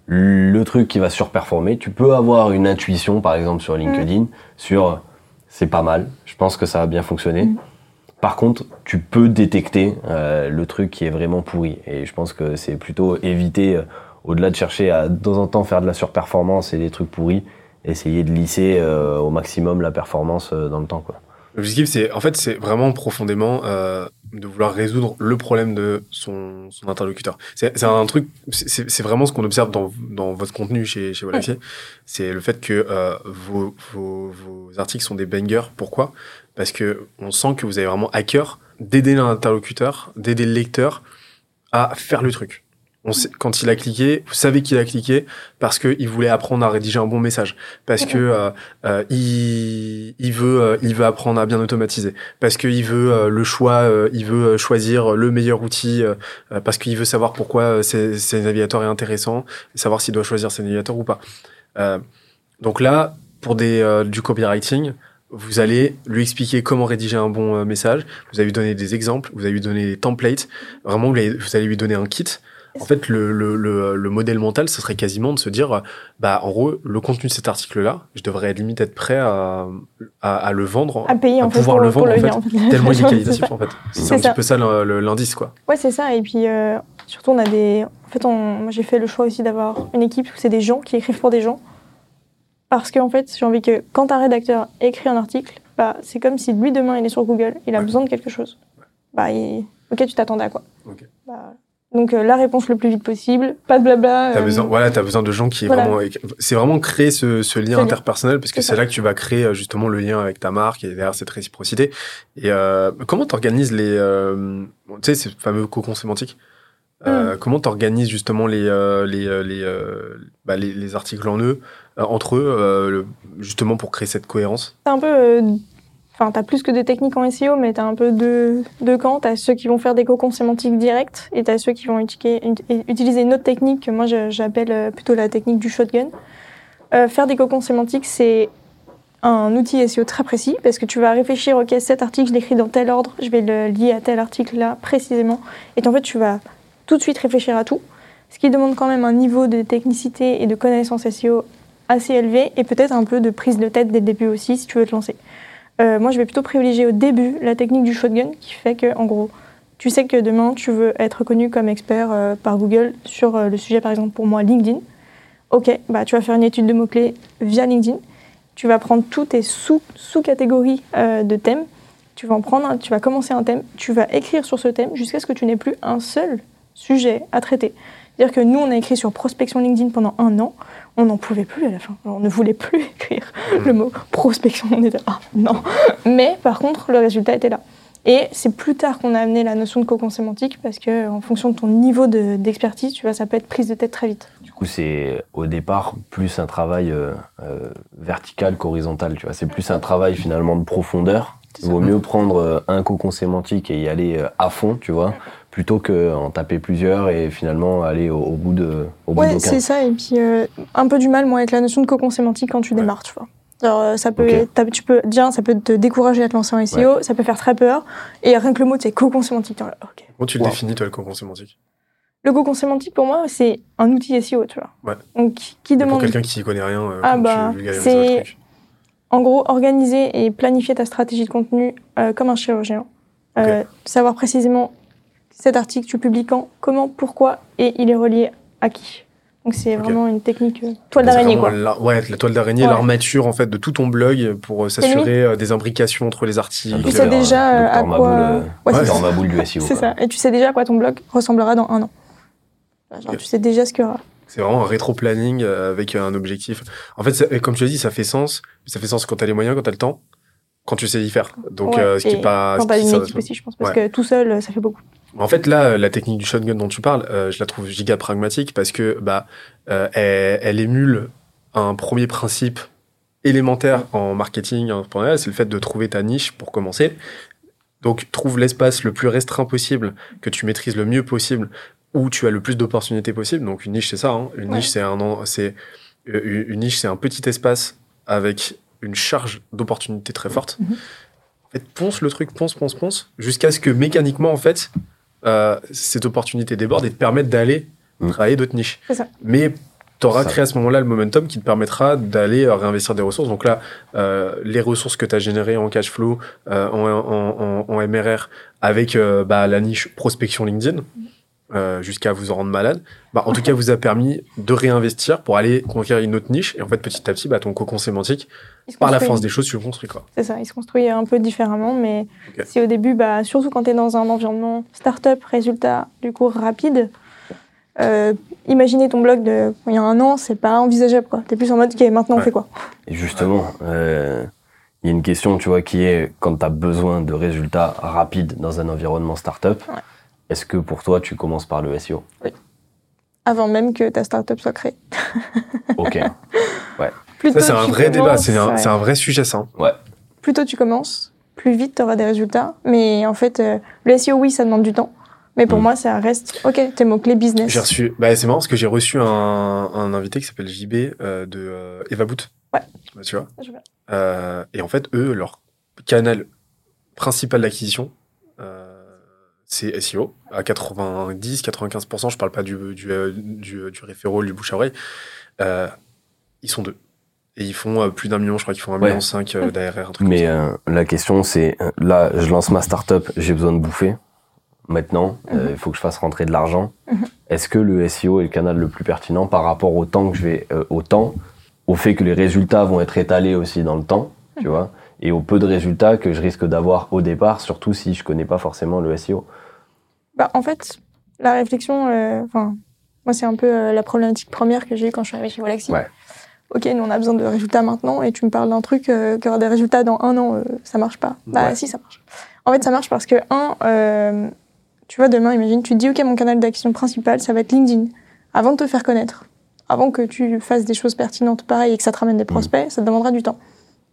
le truc qui va surperformer. Tu peux avoir une intuition, par exemple, sur LinkedIn, sur c'est pas mal, je pense que ça va bien fonctionner. Mhm. Par contre, tu peux détecter euh, le truc qui est vraiment pourri. Et je pense que c'est plutôt éviter, euh, au-delà de chercher à de temps en temps faire de la surperformance et des trucs pourris, essayer de lisser euh, au maximum la performance euh, dans le temps. Quoi. L'objectif, c'est en fait, c'est vraiment profondément euh, de vouloir résoudre le problème de son, interlocuteur. C'est un truc, c'est- vraiment ce qu'on observe dans, votre contenu chez, chez. C'est le fait que euh, vos, vos, vos articles sont des bangers. Pourquoi? Parce que on sent que vous avez vraiment à cœur d'aider l'interlocuteur, d'aider le lecteur à faire le truc. On sait, quand il a cliqué, vous savez qu'il a cliqué parce qu'il voulait apprendre à rédiger un bon message, parce que euh, euh, il, il veut euh, il veut apprendre à bien automatiser, parce qu'il veut euh, le choix, il veut choisir le meilleur outil, parce qu'il veut savoir pourquoi ses, ses navigateurs est intéressant, savoir s'il doit choisir ses navigateurs ou pas. Donc là, pour des du copywriting, vous allez lui expliquer comment rédiger un bon message. Vous allez lui donner des exemples, vous allez lui donner des templates. Vraiment, vous allez, vous allez lui donner un kit. En fait, le, le, le, le modèle mental, ce serait quasiment de se dire, bah, en gros, le contenu de cet article-là, je devrais limite être prêt à, à, à le vendre, À payer, à en fait, pouvoir pour, le vendre, en fait, en fait. tellement il est qualitatif, en fait. C'est un petit peu ça l'indice, quoi. Ouais, c'est ça. Et puis, euh, surtout, on a des. En fait, on... j'ai fait le choix aussi d'avoir une équipe où c'est des gens qui écrivent pour des gens. Parce qu'en fait, j'ai envie que quand un rédacteur écrit un article, bah, c'est comme si lui, demain, il est sur Google, il a Ouais. besoin de quelque chose. Bah, il- ok, tu t'attendais à quoi Ok. Bah, Donc, euh, la réponse le plus vite possible, pas de blabla. T'as euh, besoin, voilà, t'as besoin de gens qui voilà. vraiment, c'est vraiment créer ce, ce lien interpersonnel parce que C'est c'est là que tu vas créer euh, justement le lien avec ta marque et derrière cette réciprocité. Et euh, comment t'organises les, euh, tu sais, ces fameux cocons sémantiques. Euh, Mm. Comment t'organises justement les euh, les les, bah, les les articles en eux euh, entre eux euh, justement pour créer cette cohérence? T'as un peu. Enfin, t'as plus que des techniques en SEO, mais t'as un peu deux, deux camps. T'as ceux qui vont faire des cocons sémantiques directs et t'as ceux qui vont utiliser une autre technique que moi j'appelle euh, plutôt la technique du shotgun. Euh, faire des cocons sémantiques, c'est un outil SEO très précis parce que tu vas réfléchir, ok, cet article, je l'écris dans tel ordre, je vais le lier à tel article là précisément. Et en fait, tu vas tout de suite réfléchir à tout, ce qui demande quand même un niveau de technicité et de connaissance SEO assez élevé et peut-être un peu de prise de tête dès le début aussi si tu veux te lancer. Euh, moi, je vais plutôt privilégier au début la technique du shotgun qui fait que, en gros, tu sais que demain, tu veux être connu comme expert euh, par Google sur euh, le sujet, par exemple, pour moi, LinkedIn. Ok, bah, tu vas faire une étude de mots-clés via LinkedIn. Tu vas prendre tous tes sous- sous-catégories de thèmes. Tu vas en prendre tu vas commencer un thème, tu vas écrire sur ce thème jusqu'à ce que tu n'aies plus un seul sujet à traiter. C'est-à-dire que nous, on a écrit sur prospection LinkedIn pendant un an. On n'en pouvait plus à la fin. On ne voulait plus écrire le mot prospection. On était ah non. Mais par contre, le résultat était là. Et c'est plus tard qu'on a amené la notion de cocon sémantique parce que en fonction de ton niveau de- d'expertise, tu vois, ça peut être prise de tête très vite. Du coup, c'est au départ plus un travail euh, euh, vertical qu'horizontal. Tu vois, c'est plus un travail finalement de profondeur. Il vaut mieux prendre euh, un cocon sémantique et y aller à fond, tu vois, plutôt qu'en taper plusieurs et finalement aller au, au bout de au bout Ouais, c'est ça. Et puis euh, un peu du mal, moi, avec la notion de cocon sémantique quand tu Ouais. démarres, tu vois. Alors, euh, ça peut, tu peux, déjà, ça peut te décourager à te lancer en SEO, ça peut faire très peur. Et rien que le mot, c'est cocon sémantique. là, ok. Comment tu le Wow. définis toi le cocon sémantique Le cocon sémantique, pour moi, c'est un outil SEO, tu vois. Ouais. Donc, qui- Mais Pour demande quelqu'un qui y connaît rien, euh, Ah bah, c'est- En gros, organiser et planifier ta stratégie de contenu euh, comme un chirurgien. Euh, savoir précisément cet article, tu publies quand, comment, pourquoi, et il est relié à qui? Donc c'est vraiment une technique euh, toile d'araignée, quoi. la- ouais, la toile d'araignée, Ouais. l'armature en fait de tout ton blog pour euh, s'assurer euh, des imbrications entre les articles. Tu Donc, sais déjà euh, à quoi. Ouais, c'est Ouais, ça. Dr. Maboul du SEO. C'est ça. Et tu sais déjà à quoi ton blog ressemblera dans un an. Genre, tu sais déjà ce qu'il y aura. C'est vraiment un rétro-planning avec un objectif. En fait, ça- comme tu l'as dit, ça fait sens. Ça fait sens quand t'as les moyens, quand t'as le temps, quand tu sais y faire. Donc, Ouais, euh, ce qui et est pas. Quand t'as qui- une équipe aussi, je pense. Parce Ouais. que tout seul, ça fait beaucoup. En fait, là, euh, la technique du shotgun dont tu parles, euh, je la trouve giga pragmatique parce que bah, euh, elle, elle émule un premier principe élémentaire en marketing, c'est le fait de trouver ta niche pour commencer. Donc, trouve l'espace le plus restreint possible, que tu maîtrises le mieux possible, où tu as le plus d'opportunités possible. Donc, une niche, c'est ça. hein. Une Ouais. niche, c'est un, c'est une niche, c'est un petit espace avec une charge d'opportunités très forte. Mhm. En fait, ponce le truc, ponce, ponce, ponce, jusqu'à ce que mécaniquement, en fait, euh, cette opportunité déborde et te permette d'aller Mm. travailler d'autres niches. C'est ça. Mais tu auras Ça. créé à ce moment-là le momentum qui te permettra d'aller euh, réinvestir des ressources. Donc là, euh, les ressources que tu as générées en cash flow, euh, en, en, en, en MRR, avec euh, bah, la niche prospection LinkedIn, euh, jusqu'à vous en rendre malade, bah, en tout cas, vous a permis de réinvestir pour aller conquérir une autre niche. Et en fait, petit à petit, bah, ton cocon sémantique, par la force des choses, tu le construis. Quoi. C'est ça, il se construit un peu différemment, mais si au début, bah, surtout quand tu es dans un environnement start-up, résultat du coup rapide, euh, imaginer ton blog de il y a un an, c'est pas envisageable. Tu es plus en mode, ok, maintenant on Ouais. fait quoi? Et justement, euh, il y a une question, tu vois, qui est quand tu as besoin de résultats rapides dans un environnement startup, Ouais. Est-ce que pour toi, tu commences par le SEO Avant même que ta start-up soit créée. Ok. Plus Ça, c'est un vrai débat, c'est un, ouais. vrai sujet, ça. hein. Plus tôt tu commences, plus vite tu auras des résultats. Mais en fait, euh, le SEO, oui, ça demande du temps. Mais pour Mm. moi, ça reste, ok, tes mots-clés business. J'ai reçu, bah, c'est marrant parce que j'ai reçu un, un invité qui s'appelle JB euh, de euh, Eva Boot. Ouais. Bah, tu vois? Je vois. Euh, et en fait, eux, leur canal principal d'acquisition, c'est SEO à 90-95%. Je parle pas du, du, euh, du, du référent, du bouche à oreille. Euh, ils sont deux. Et ils font euh, plus d'un million, je crois qu'ils font un Ouais. million cinq euh, d'ARR, Mais comme ça. euh, la question, c'est euh, là, je lance ma startup, j'ai besoin de bouffer. Maintenant, euh, Mhm. il faut que je fasse rentrer de l'argent. Mhm. Est-ce que le SEO est le canal le plus pertinent par rapport au temps que je vais, euh, au temps, au fait que les résultats vont être étalés aussi dans le temps, tu Mhm. vois, et au peu de résultats que je risque d'avoir au départ, surtout si je connais pas forcément le SEO. Bah, en fait, la réflexion, euh, enfin, moi, c'est un peu euh, la problématique première que j'ai eu quand je suis arrivée chez Walaxy. Ouais. Ok, nous, on a besoin de résultats maintenant, et tu me parles d'un truc euh, aura des résultats dans un an, euh, ça marche pas. Bah, Ouais. si, ça marche. En fait, ça marche parce que, un, euh, tu vois, demain, imagine, tu te dis, ok, mon canal d'action principal, ça va être LinkedIn. Avant de te faire connaître, avant que tu fasses des choses pertinentes pareil et que ça te ramène des prospects, ça te demandera du temps.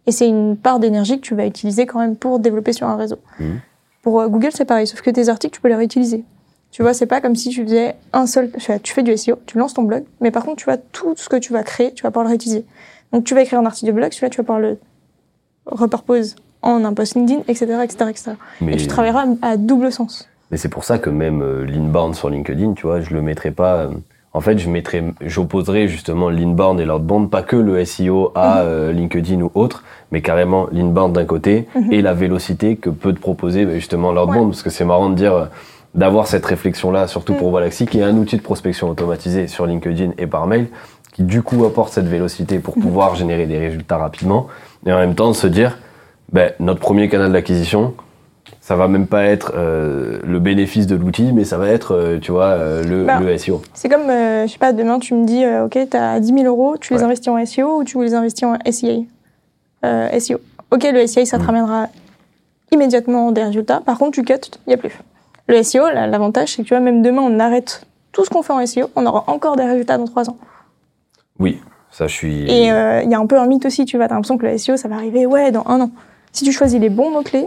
Et c'est une part d'énergie que tu vas utiliser quand même pour développer sur un réseau. Mhm. Pour euh, Google, c'est pareil, sauf que tes articles, tu peux les réutiliser. Tu vois, c'est pas comme si tu faisais un seul. tu fais- du SEO, tu lances ton blog, mais par contre, tu vois, tout ce que tu vas créer, tu vas pouvoir le réutiliser. Donc, tu vas écrire un article de blog, celui-là, tu vas pouvoir le repurpose en un post LinkedIn, etc., etc., etc. Mais, Et tu travailleras à, double sens. mais c'est pour ça que même euh, l'inbound sur LinkedIn, tu vois, je le mettrai pas. En fait, je mettrai, j'opposerai justement l'inbound et l'outbound, pas que le SEO à Mhm. euh, LinkedIn ou autre, mais carrément l'inbound d'un côté Mhm. et la vélocité que peut te proposer bah, justement l'outbound, parce que c'est marrant de dire, euh, d'avoir cette réflexion-là, surtout Mhm. pour Galaxy, qui est un outil de prospection automatisé sur LinkedIn et par mail, qui du coup apporte cette vélocité pour pouvoir générer des résultats rapidement, et en même temps de se dire, ben, notre premier canal d'acquisition, ça va même pas être euh, le bénéfice de l'outil, mais ça va être, euh, tu vois, euh, le, Bah, le SEO. C'est comme, je sais pas, demain, tu me dis, ok, t'as 10 000 euros, tu les Ouais. investis en SEO ou tu les investis en SEA SEO. Ok, le SEA, ça te Mhm. ramènera immédiatement des résultats. Par contre, tu cut, il n'y a plus. Le SEO, la- l'avantage, c'est que tu vois, même demain, on arrête tout ce qu'on fait en SEO, on aura encore des résultats dans 3 ans. Oui, ça je suis. Et il y a un peu un mythe aussi, tu vois, t'as l'impression que le SEO, ça va arriver, ouais, dans un an. Si tu choisis les bons mots-clés,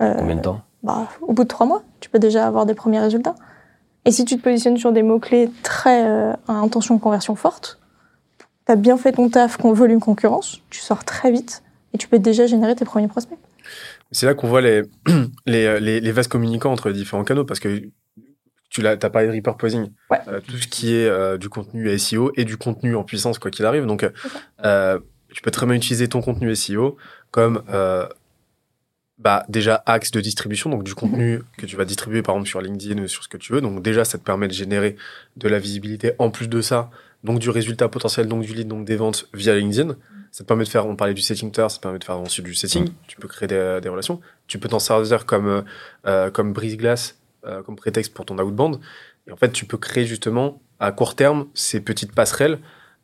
Combien de temps bah, au bout de trois mois, tu peux déjà avoir des premiers résultats. Et si tu te positionnes sur des mots-clés très euh, à intention de conversion forte, tu as bien fait ton taf con volume concurrence, tu sors très vite et tu peux déjà générer tes premiers prospects. C'est là qu'on voit les, les, les, les vases communicants entre les différents canaux parce que tu l'as, t'as parlé de repurposing. Ouais. Euh, tout ce qui est euh, du contenu SEO et du contenu en puissance, quoi qu'il arrive. Donc, euh, tu peux très bien utiliser ton contenu SEO comme euh, bah, déjà axe de distribution, donc du contenu que tu vas distribuer par exemple sur LinkedIn ou sur ce que tu veux. Donc déjà, ça te permet de générer de la visibilité. En plus de ça, donc du résultat potentiel, donc du lead, donc des ventes via LinkedIn. Ça te permet de faire, on parlait du setting tout à l'heure, ça te permet de faire ensuite du setting. Mm. Tu peux créer des, des relations. Tu peux t'en servir comme, euh, euh, comme brise-glace, euh, comme prétexte pour ton outbound. Et en fait, tu peux créer justement à court terme ces petites passerelles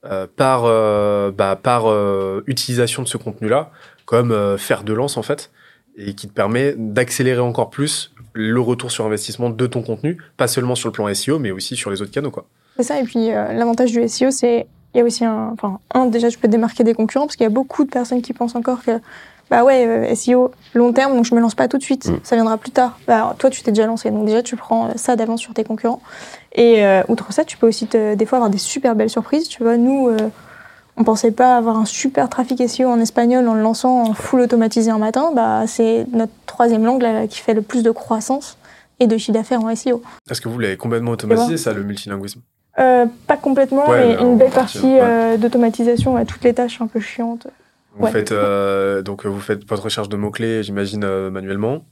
euh, par, euh, bah, par euh, utilisation de ce contenu-là, comme euh, faire de lance en fait, et qui te permet d'accélérer encore plus le retour sur investissement de ton contenu, pas seulement sur le plan SEO, mais aussi sur les autres canaux. Quoi. C'est ça, et puis euh, l'avantage du SEO, c'est il y a aussi un, enfin, un, déjà, tu peux te démarquer des concurrents, parce qu'il y a beaucoup de personnes qui pensent encore que, bah ouais, euh, SEO long terme, donc je me lance pas tout de suite, Mm. ça viendra plus tard. Bah, toi, tu t'es déjà lancé, donc déjà, tu prends ça d'avance sur tes concurrents. Et euh, outre ça, tu peux aussi te, des fois avoir des super belles surprises. Tu vois, nous, euh, on pensait pas avoir un super trafic SEO en espagnol en le lançant en full automatisé un matin. Bah, c'est notre troisième langue là, qui fait le plus de croissance et de chiffre d'affaires en SEO. Est-ce que vous l'avez complètement automatisé, ça, le multilinguisme? Euh, pas complètement, Ouais, mais une en belle partie, ouais. euh, d'automatisation à toutes les tâches un peu chiantes. Vous Ouais. faites euh, donc vous faites votre recherche de mots clés, j'imagine manuellement.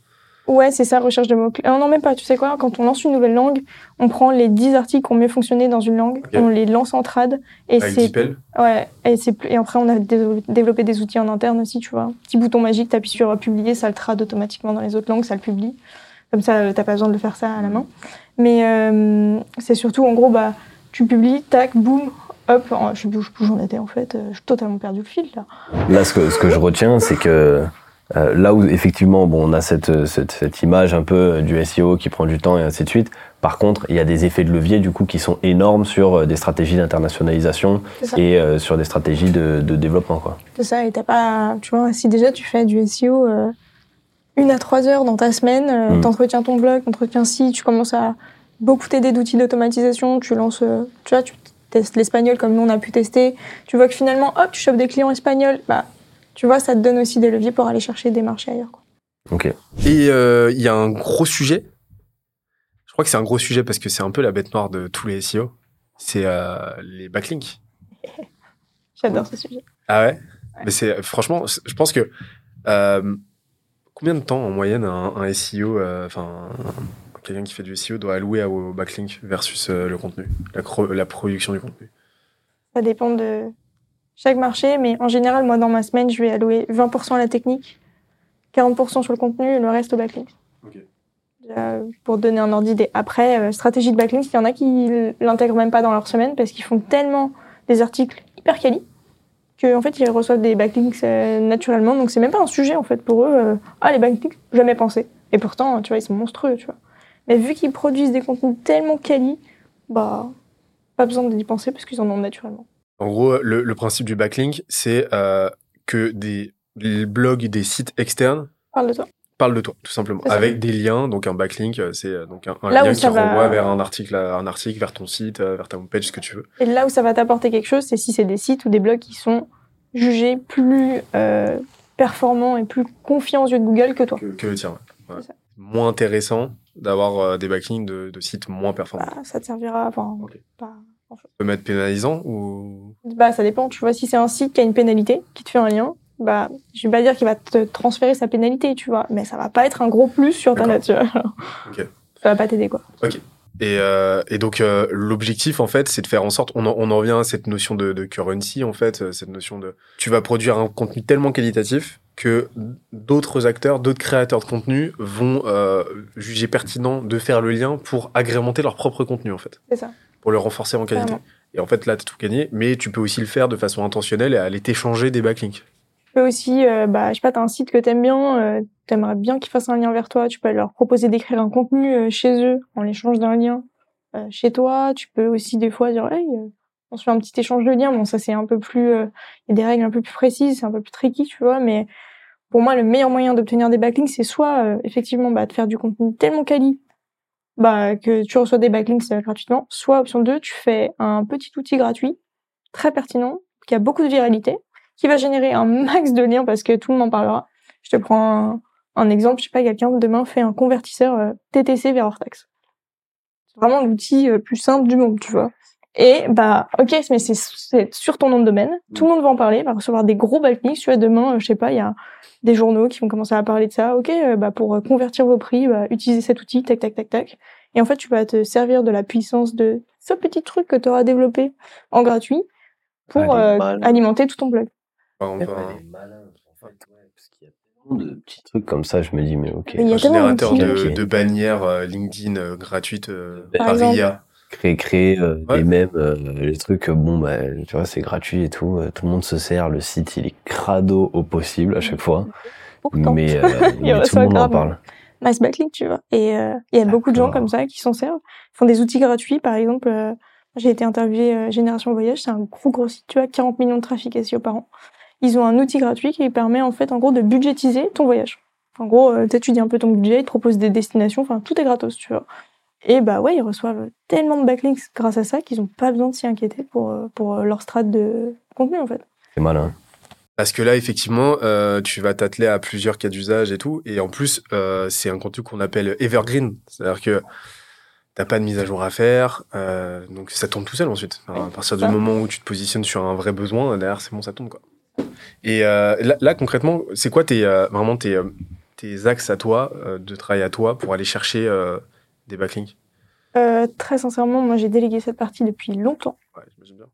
Ouais, c'est ça, recherche de mots-clés. Euh, non, même pas, tu sais quoi, quand on lance une nouvelle langue, on prend les 10 articles qui ont mieux fonctionné dans une langue, on les lance en trad, et Avec c'est... DeepL. Ouais, et, c'est plus- et après on a dé- développé des outils en interne aussi, tu vois. Petit bouton magique, t'appuies sur euh, publier, ça le trad automatiquement dans les autres langues, ça le publie. Comme ça, euh, t'as pas besoin de le faire ça à la main. Mais euh, c'est surtout, en gros, bah, tu publies, tac, boum, hop, je sais plus où j'en étais en fait, euh, j'ai totalement perdu le fil là. Là, ce que, ce que je retiens, c'est que euh, là où effectivement, bon, on a cette, cette, cette image un peu du SEO qui prend du temps et ainsi de suite. Par contre, il y a des effets de levier du coup qui sont énormes sur euh, des stratégies d'internationalisation et euh, sur des stratégies de, de développement. C'est ça, et t'as pas, tu vois, si déjà tu fais du SEO euh, une à trois heures dans ta semaine, euh, Mm. t'entretiens ton blog, t'entretiens site, tu commences à beaucoup t'aider d'outils d'automatisation, tu lances, euh, tu vois, tu testes l'espagnol comme nous on a pu tester, tu vois que finalement, hop, tu chopes des clients espagnols, bah, tu vois, ça te donne aussi des leviers pour aller chercher des marchés ailleurs. Quoi. Ok. Et euh, il y a un gros sujet. Je crois que c'est un gros sujet parce que c'est un peu la bête noire de tous les SEO. C'est euh, les backlinks. J'adore ce sujet. Ah ouais, Mais c'est franchement, je pense que euh, combien de temps en moyenne un, un SEO, enfin un- quelqu'un qui fait du SEO doit allouer au backlink versus euh, le contenu, la production du contenu? Ça dépend de chaque marché, mais en général, moi, dans ma semaine, je vais allouer 20% à la technique, 40% sur le contenu et le reste au backlink. Ok. Déjà, pour donner un ordre d'idée. Après, euh, stratégie de backlink, il y en a qui l'intègrent même pas dans leur semaine parce qu'ils font tellement des articles hyper quali qu'en fait, ils reçoivent des backlinks euh, naturellement. Donc, c'est même pas un sujet, en fait, pour eux. euh, ah, les backlinks, jamais pensé. Et pourtant, tu vois, ils sont monstrueux, tu vois. Mais vu qu'ils produisent des contenus tellement quali, bah, pas besoin d'y penser parce qu'ils en ont naturellement. En gros, le, le principe du backlink, c'est euh, que des, blogs, des sites externes Parle de toi. parlent de toi, tout simplement, avec des liens. Donc un backlink, euh, c'est euh, donc un, lien qui va- renvoie vers un article, un article, vers ton site, vers ta homepage, ce que tu veux. Et là où ça va t'apporter quelque chose, c'est si c'est des sites ou des blogs qui sont jugés plus euh, performants et plus confiants aux yeux de Google que toi. Que, que le tien. ouais. Ouais. C'est ça. Moins intéressant d'avoir euh, des backlinks de, de sites moins performants. Bah, ça te servira. Enfin, pas. Tu peux mettre pénalisant ou? Bah, ça dépend. Tu vois, si c'est un site qui a une pénalité, qui te fait un lien, bah, je vais pas dire qu'il va te transférer sa pénalité, tu vois, mais ça va pas être un gros plus sur ta vois. Ok. Ça va pas t'aider, quoi. Et, euh, et donc euh, l'objectif en fait, c'est de faire en sorte, on en, on en revient à cette notion de, de currency en fait, euh, cette notion de, tu vas produire un contenu tellement qualitatif que d'autres acteurs, d'autres créateurs de contenu vont euh, juger pertinent de faire le lien pour agrémenter leur propre contenu en fait, C'est ça. Pour le renforcer en qualité. Et en fait là, t'as tout gagné, mais tu peux aussi le faire de façon intentionnelle et aller t'échanger des backlinks. Tu peux aussi, euh, bah, je sais pas, t'as un site que t'aimes bien, euh, t'aimerais bien qu'ils fassent un lien vers toi, tu peux leur proposer d'écrire un contenu euh, chez eux en l'échange d'un lien euh, chez toi. Tu peux aussi des fois dire, hey, on se fait un petit échange de liens. Bon, ça c'est un peu plus, il y a des règles un peu plus précises, c'est un peu plus tricky, tu vois, mais pour moi, le meilleur moyen d'obtenir des backlinks, c'est soit effectivement bah, de faire du contenu tellement quali bah, que tu reçois des backlinks euh, gratuitement, soit option 2, tu fais un petit outil gratuit, très pertinent, qui a beaucoup de viralité, qui va générer un max de liens parce que tout le monde en parlera. Je te prends un, exemple, je sais pas, quelqu'un demain fait un convertisseur euh, TTC vers hors. C'est vraiment l'outil euh, plus simple du monde, tu vois. Et bah ok, mais c'est c'est sur ton nom de domaine, tout le monde va en parler, va recevoir des gros backlinks. Tu vois, demain, euh, je sais pas, il y a des journaux qui vont commencer à parler de ça. Ok, euh, bah pour euh, convertir vos prix, bah, utilisez cet outil, tac tac tac tac. Et en fait, tu vas te servir de la puissance de ce petit truc que tu auras développé en gratuit pour euh, malin. alimenter tout ton blog. Enfin, on Elle peut- est malin, en fait, ouais, parce qu'il y a tellement de petits trucs comme ça, je me dis, mais ok. Mais il y a un générateur de, de bannières euh, LinkedIn euh, gratuites Par par exemple. IA. Créer, créer euh, Ouais. des mèmes, euh, les trucs, euh, bon, bah, tu vois, c'est gratuit et tout, euh, tout le monde se sert, le site, il est crado au possible à chaque fois, Pourtant. mais, euh, mais tout le monde en parle. nice backlink, tu vois. Et euh, il y a beaucoup de gens comme ça qui s'en servent. Ils font des outils gratuits, par exemple. euh, j'ai été interviewé euh, Génération Voyage, c'est un gros gros site, tu vois, 40 millions de trafic SEO par an. Ils ont un outil gratuit qui permet en fait, en gros, de budgétiser ton voyage. En gros, euh, tu étudies un peu ton budget, ils te proposent des destinations, enfin tout est gratos, tu vois. Et bah ouais, ils reçoivent tellement de backlinks grâce à ça qu'ils ont pas besoin de s'y inquiéter pour euh, pour euh, leur strat de contenu en fait. C'est malin. Parce que là, effectivement, euh, tu vas t'atteler à plusieurs cas d'usage et tout. Et en plus, euh, c'est un contenu qu'on appelle evergreen. C'est-à-dire que t'as pas de mise à jour à faire. euh, donc ça tourne tout seul ensuite. Alors, à partir du moment où tu te positionnes sur un vrai besoin, derrière, c'est bon, ça tourne. Quoi. Et euh, là, là, concrètement, c'est quoi tes, euh, vraiment tes, tes axes à toi, euh, de travail à toi, pour aller chercher euh, des backlinks? Euh, très sincèrement, moi j'ai délégué cette partie depuis longtemps. Ouais, j'imagine bien.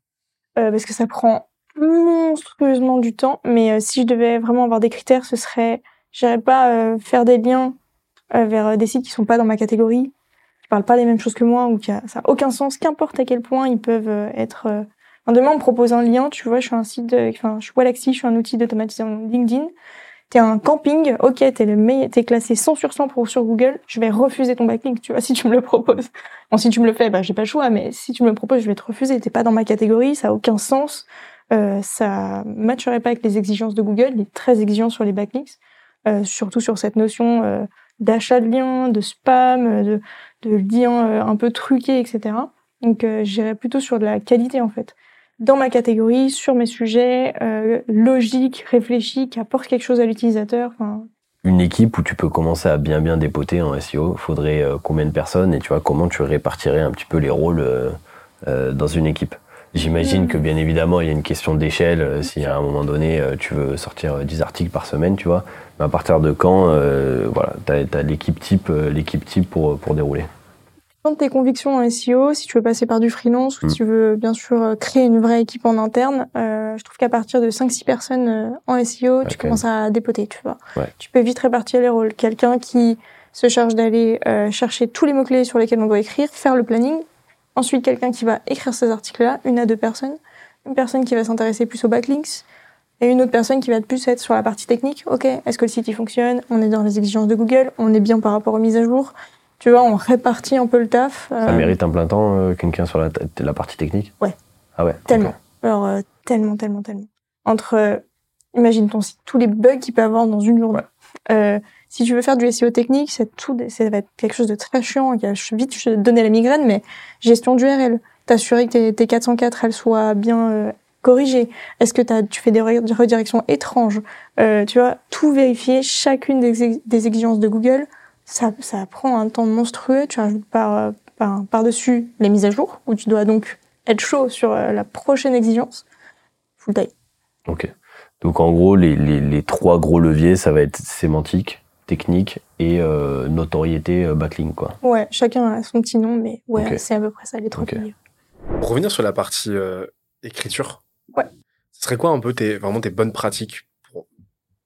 euh, parce que ça prend monstrueusement du temps. Mais euh, si je devais vraiment avoir des critères, ce serait, j'irais pas faire des liens vers des sites qui sont pas dans ma catégorie, qui parlent pas les mêmes choses que moi ou qui a, ça a aucun sens, qu'importe à quel point ils peuvent être. Enfin, demain on me propose un lien, tu vois, je suis un site, enfin, je suis Walaxy, je suis un outil d'automatisation LinkedIn. T'es un camping, ok, t'es le meilleur, t'es classé 100 sur 100 pour, sur Google, je vais refuser ton backlink, tu vois, si tu me le proposes. Bon, si tu me le fais, bah, j'ai pas le choix, mais si tu me le proposes, je vais te refuser. T'es pas dans ma catégorie, ça a aucun sens. Euh, ça matcherait pas avec les exigences de Google, il est très exigeant sur les backlinks, euh, surtout sur cette notion euh, d'achat de liens, de spam, euh, de, de liens euh, un peu truqués, etc. Donc, euh, j'irais plutôt sur de la qualité, en fait. Dans ma catégorie, sur mes sujets, euh, logique, réfléchi, qui apporte quelque chose à l'utilisateur. Enfin, Une équipe où tu peux commencer à bien bien dépoter en SEO, faudrait euh, combien de personnes et tu vois comment tu répartirais un petit peu les rôles euh, euh, dans une équipe? J'imagine Mm. que bien évidemment il y a une question d'échelle. si à un moment donné tu veux sortir euh, 10 articles par semaine, tu vois, mais à partir de quand, euh, voilà, t'as as, l'équipe type, l'équipe type pour pour dérouler? Prendre tes convictions en SEO, si tu veux passer par du freelance ou Mm. si tu veux bien sûr euh, créer une vraie équipe en interne, euh, je trouve qu'à partir de 5-6 personnes euh, en SEO, tu commences à dépoter, tu vois. Ouais. Tu peux vite répartir les rôles. Quelqu'un qui se charge d'aller euh, chercher tous les mots-clés sur lesquels on doit écrire, faire le planning. Ensuite, quelqu'un qui va écrire ces articles-là, une à deux personnes. Une personne qui va s'intéresser plus aux backlinks. Et une autre personne qui va plus être sur la partie technique. Ok, est-ce que le site il fonctionne? On est dans les exigences de Google On est bien par rapport aux mises à jour tu vois, on répartit un peu le taf. Ça euh, mérite un plein temps euh, quelqu'un sur la, la partie technique? Ouais. Ah ouais. Tellement. ok. Alors, euh, tellement, tellement, tellement. Entre, euh, imagine ton site, tous les bugs qu'il peut avoir dans une journée. Euh, si tu veux faire du SEO technique, c'est tout, ça va être quelque chose de très chiant, qui va vite te donner la migraine, mais gestion d'URL, t'assurer que tes, tes 404, elles soient bien euh, corrigées. Est-ce que t'as, tu fais des re- redirections étranges? Euh, Tu vois, tout vérifier, chacune des exigences de Google, ça, ça prend un temps monstrueux. Tu rajoutes par, euh, par, par-dessus les mises à jour, où tu dois donc être chaud sur euh, la prochaine exigence. Full time. Ok. Donc en gros, les, les, les trois gros leviers, ça va être sémantique, technique et euh, notoriété euh, backlink, quoi. Ouais, chacun a son petit nom, mais ouais, c'est à peu près ça les trois Ok. piliers. Pour revenir sur la partie euh, écriture, Ouais. ce serait quoi un peu tes, vraiment tes bonnes pratiques pour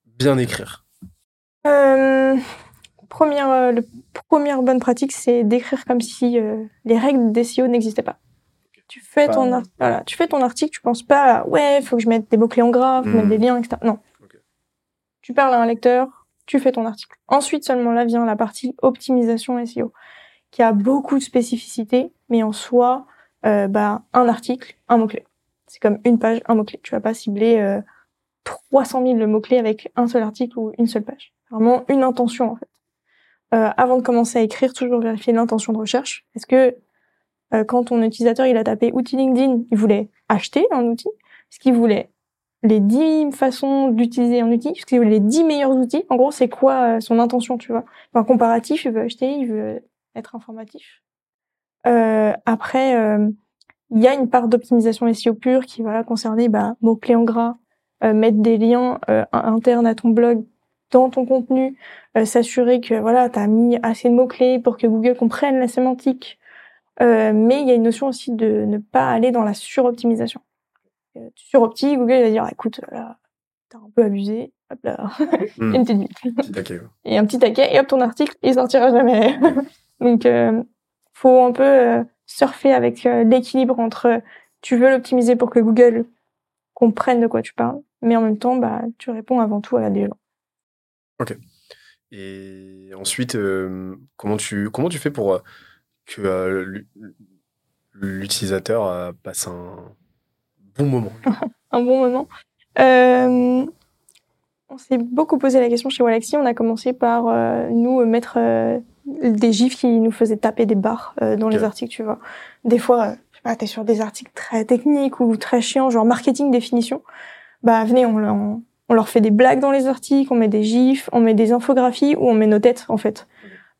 bien écrire? Euh, première, euh, le- première bonne pratique, c'est d'écrire comme si euh, les règles d'SEO n'existaient pas. Tu fais, Pas- ton ar- voilà, tu fais ton article, tu penses pas, à, ouais, faut que je mette des mots-clés en gras, faut Hmm. mettre des liens, etc. Non. Ok. Tu parles à un lecteur, tu fais ton article. Ensuite seulement là vient la partie optimisation SEO, qui a beaucoup de spécificités, mais en soi, euh, bah, un article, un mot-clé. C'est comme une page, un mot-clé. Tu vas pas cibler euh, 300 000 mots-clés avec un seul article ou une seule page. Vraiment une intention, en fait. Euh, avant de commencer à écrire, toujours vérifier l'intention de recherche. Est-ce que euh, quand ton utilisateur il a tapé outil LinkedIn, il voulait acheter un outil? Est-ce qu'il voulait les 10 façons d'utiliser un outil? Est-ce qu'il voulait les 10 meilleurs outils? En gros, c'est quoi euh, son intention, tu vois? Un comparatif, il veut acheter, il veut être informatif. Euh, après, euh, il y a une part d'optimisation SEO pure qui va concerner bah, mots-clés en gras, mettre des liens internes à ton blog dans ton contenu, euh, s'assurer que voilà, tu as mis assez de mots-clés pour que Google comprenne la sémantique. Euh, mais il y a une notion aussi de ne pas aller dans la suroptimisation. Euh, tu suroptimes, Google va dire écoute, là, t'as un peu abusé, hop là, Hmm. une petite bite. Petit taquet, ouais. Et un petit taquet, et hop, ton article, il sortira jamais. Donc, euh, faut un peu euh, surfer avec euh, l'équilibre entre euh, tu veux l'optimiser pour que Google comprenne de quoi tu parles, mais en même temps, bah, tu réponds avant tout à des gens. Et ensuite, euh, comment tu comment tu fais pour euh, que euh, l'u- l'utilisateur passe un bon moment? Un bon moment. Euh, on s'est beaucoup posé la question chez Walaxy. On a commencé par nous mettre des gifs qui nous faisaient taper des barres dans Ok. les articles, tu vois. Des fois, je sais pas, t'es sur des articles très techniques ou très chiants, genre marketing définition. Bah venez, on, on, on leur fait des blagues dans les articles, on met des gifs, on met des infographies ou on met nos têtes en fait,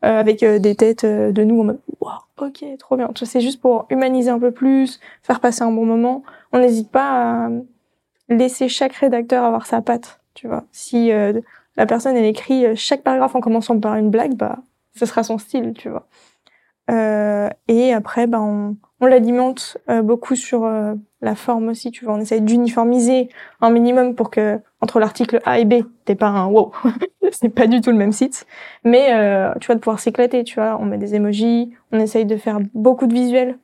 Euh, avec euh, des têtes euh, de nous en mode waouh, ok, trop bien. C'est juste pour humaniser un peu plus, faire passer un bon moment. On n'hésite pas à laisser chaque rédacteur avoir sa patte, tu vois. Si euh, la personne elle écrit chaque paragraphe en commençant par une blague, bah ce sera son style, tu vois. Euh, et après, bah on, on l'alimente euh, beaucoup sur euh, la forme aussi, tu vois. On essaye d'uniformiser un minimum pour que entre l'article A et B, t'es pas un wow, c'est pas du tout le même site, mais euh, tu vois de pouvoir s'éclater, tu vois. On met des emojis, on essaye de faire beaucoup de visuels,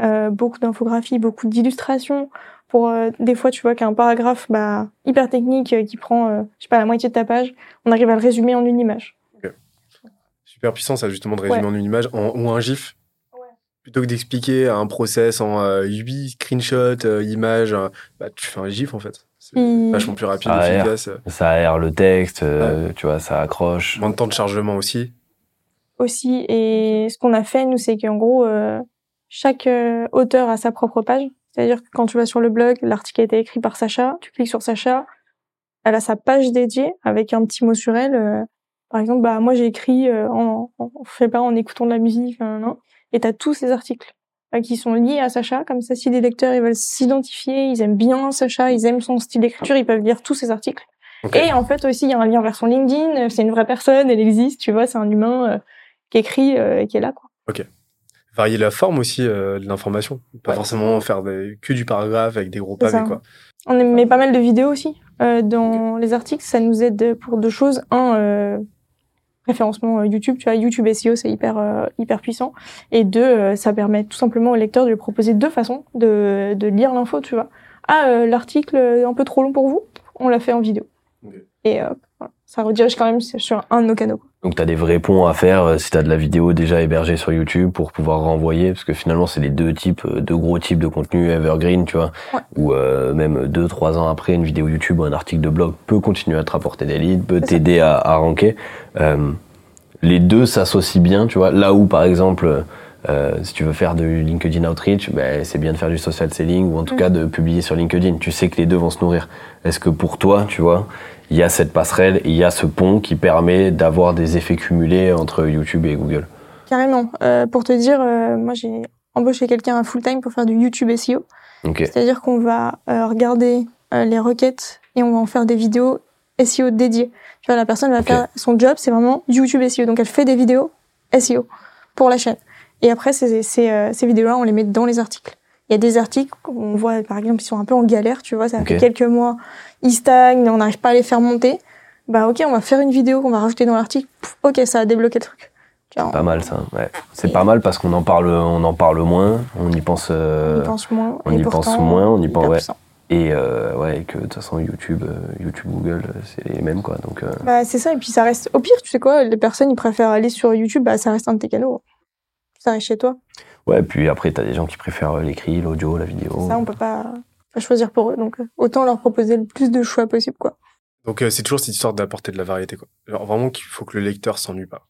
euh, beaucoup d'infographies, beaucoup d'illustrations pour euh, des fois tu vois qu'un paragraphe bah hyper technique euh, qui prend euh, je sais pas la moitié de ta page on arrive à le résumer en une image Super puissant, ça, justement, de résumer Ouais. en une image en- ou un GIF. Ouais. Plutôt que d'expliquer un process en euh, 8 screenshots, euh, images, euh, bah, tu fais un GIF, en fait. C'est Puis- vachement plus rapide, ouais. efficace. Ça aère le texte, euh, tu vois, ça accroche. Moins de temps de chargement aussi. aussi et ce qu'on a fait nous c'est qu'en gros euh, chaque euh, auteur a sa propre page c'est-à-dire que quand tu vas sur le blog l'article a été écrit par Sacha tu cliques sur Sacha elle a sa page dédiée avec un petit mot sur elle euh, par exemple bah moi j'ai écrit euh, en, en je sais pas en écoutant de la musique hein, non et t'as tous ces articles euh, qui sont liés à Sacha comme ça si les lecteurs ils veulent s'identifier ils aiment bien Sacha ils aiment son style d'écriture ils peuvent lire tous ces articles Ok. et en fait aussi, il y a un lien vers son LinkedIn. euh, C'est une vraie personne, elle existe, tu vois, c'est un humain euh, qui écrit euh, et qui est là, quoi. Varier la forme aussi euh, de l'information. Pas Ouais. forcément faire des- que du paragraphe avec des gros pavés, quoi. On met pas mal de vidéos aussi dans les articles. Ça nous aide pour deux choses. Un, euh, référencement euh, YouTube. Tu vois, YouTube SEO, c'est hyper euh, hyper puissant. Et deux, euh, ça permet tout simplement au lecteur de lui proposer deux façons de, de lire l'info. Tu vois. Ah, l'article est un peu trop long pour vous? On l'a fait en vidéo. Et euh, voilà. ça redirige quand même sur un de nos canaux. quoi. Donc tu as des vrais ponts à faire euh, si tu as de la vidéo déjà hébergée sur YouTube pour pouvoir renvoyer, parce que finalement c'est les deux types, euh, deux gros types de contenu evergreen, tu vois, Ouais. où euh, même deux, trois ans après une vidéo YouTube ou un article de blog peut continuer à te rapporter des leads, peut t'aider à, à ranker. Euh, les deux s'associent bien, tu vois, là où par exemple... euh, si tu veux faire de LinkedIn Outreach, ben, c'est bien de faire du social selling ou en tout Mm. cas de publier sur LinkedIn. Tu sais que les deux vont se nourrir. Est-ce que pour toi, tu vois, il y a cette passerelle, il y a ce pont qui permet d'avoir des effets cumulés entre YouTube et Google. Carrément. Euh, pour te dire, euh, moi j'ai embauché quelqu'un à full time pour faire du YouTube SEO. Ok. C'est-à-dire qu'on va euh, regarder euh, les requêtes et on va en faire des vidéos SEO dédiées. Tu vois, la personne va faire son job, c'est vraiment YouTube SEO. Donc elle fait des vidéos SEO pour la chaîne. Et après, ces, ces, euh, ces vidéos-là, on les met dans les articles. Il y a des articles on voit, par exemple, ils sont un peu en galère, tu vois, ça fait quelques mois, ils stagnent, on n'arrive pas à les faire monter. Bah ok, on va faire une vidéo qu'on va rajouter dans l'article. Ok, ça a débloqué le truc. Vois, Pas mal ça. Ouais. C'est pas mal parce qu'on en parle, on en parle moins, on y pense, euh, on y pense moins. on y pense moins, on y pense- ouais. et euh, ouais, que de toute façon YouTube, euh, YouTube, Google, euh, c'est les mêmes quoi. Donc euh, Bah, c'est ça, et puis ça reste. Au pire, tu sais quoi, les personnes, ils préfèrent aller sur YouTube, bah, ça reste un de tes canaux. Ça reste chez toi. Ouais. Puis après, t'as des gens qui préfèrent euh, l'écrit, l'audio, la vidéo. Ça, on peut pas, choisir pour eux, donc euh, autant leur proposer le plus de choix possible, quoi. Donc, euh, c'est toujours cette histoire d'apporter de la variété, quoi. Genre, vraiment qu'il faut que le lecteur s'ennuie pas.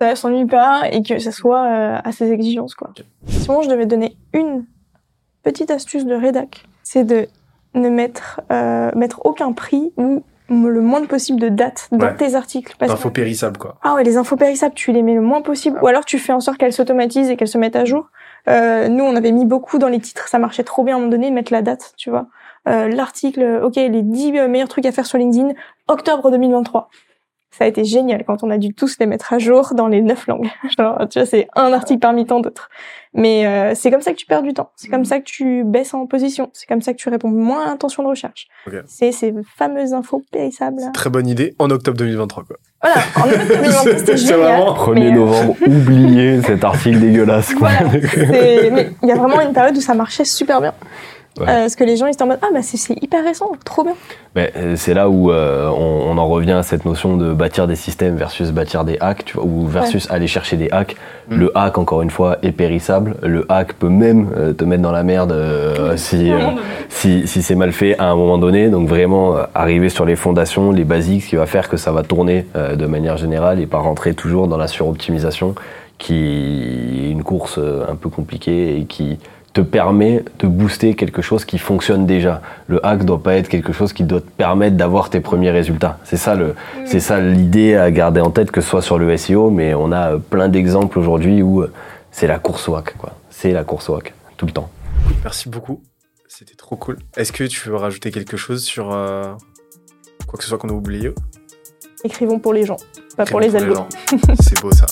Ça s'ennuie pas et que ça soit euh, à ses exigences, quoi. Ok. Si moi, je devais donner une petite astuce de rédac, c'est de ne mettre, euh, mettre aucun prix ou le moins possible de dates dans Ouais. tes articles. Parce que Info périssable, quoi. Ah ouais, les infos périssables, tu les mets le moins possible, ou alors tu fais en sorte qu'elles s'automatisent et qu'elles se mettent à jour. Euh, nous, on avait mis beaucoup dans les titres, ça marchait trop bien à un moment donné, mettre la date, tu vois. Euh, L'article, ok, les 10 meilleurs trucs à faire sur LinkedIn, octobre 2023. Ça a été génial quand on a dû tous les mettre à jour dans les neuf langues. Genre, tu vois, c'est un article parmi tant d'autres. Mais euh, c'est comme ça que tu perds du temps. C'est comme ça que tu baisses en position. C'est comme ça que tu réponds moins à l'intention de recherche. C'est ces fameuses infos périssables. Très bonne idée en octobre 2023, quoi. Voilà, en octobre 2023, c'était C'est génial. vraiment 1er mais, euh, novembre, oubliez cet article dégueulasse. Quoi. Voilà, mais il y a vraiment une période où ça marchait super bien. Ouais. Euh, parce que les gens ils étaient en mode ah bah c'est hyper récent, trop bien. Mais euh, c'est là où euh, on, on en revient à cette notion de bâtir des systèmes versus bâtir des hacks, tu vois, ou versus aller chercher des hacks. Mm. Le hack, encore une fois, est périssable. Le hack peut même euh, te mettre dans la merde euh, si, euh, si, si c'est mal fait à un moment donné. Donc vraiment euh, arriver sur les fondations, les basiques, ce qui va faire que ça va tourner euh, de manière générale et pas rentrer toujours dans la suroptimisation, qui est une course euh, un peu compliquée et qui te permet de booster quelque chose qui fonctionne déjà. Le hack doit pas être quelque chose qui doit te permettre d'avoir tes premiers résultats. C'est ça le, c'est ça l'idée à garder en tête que ce soit sur le SEO, mais on a euh, plein d'exemples aujourd'hui où euh, c'est la course au hack, quoi. C'est la course au hack tout le temps. Merci beaucoup. C'était trop cool. Est-ce que tu veux rajouter quelque chose sur euh, quoi que ce soit qu'on a oublié? Écrivons pour les gens, pas pour les algos. C'est beau ça.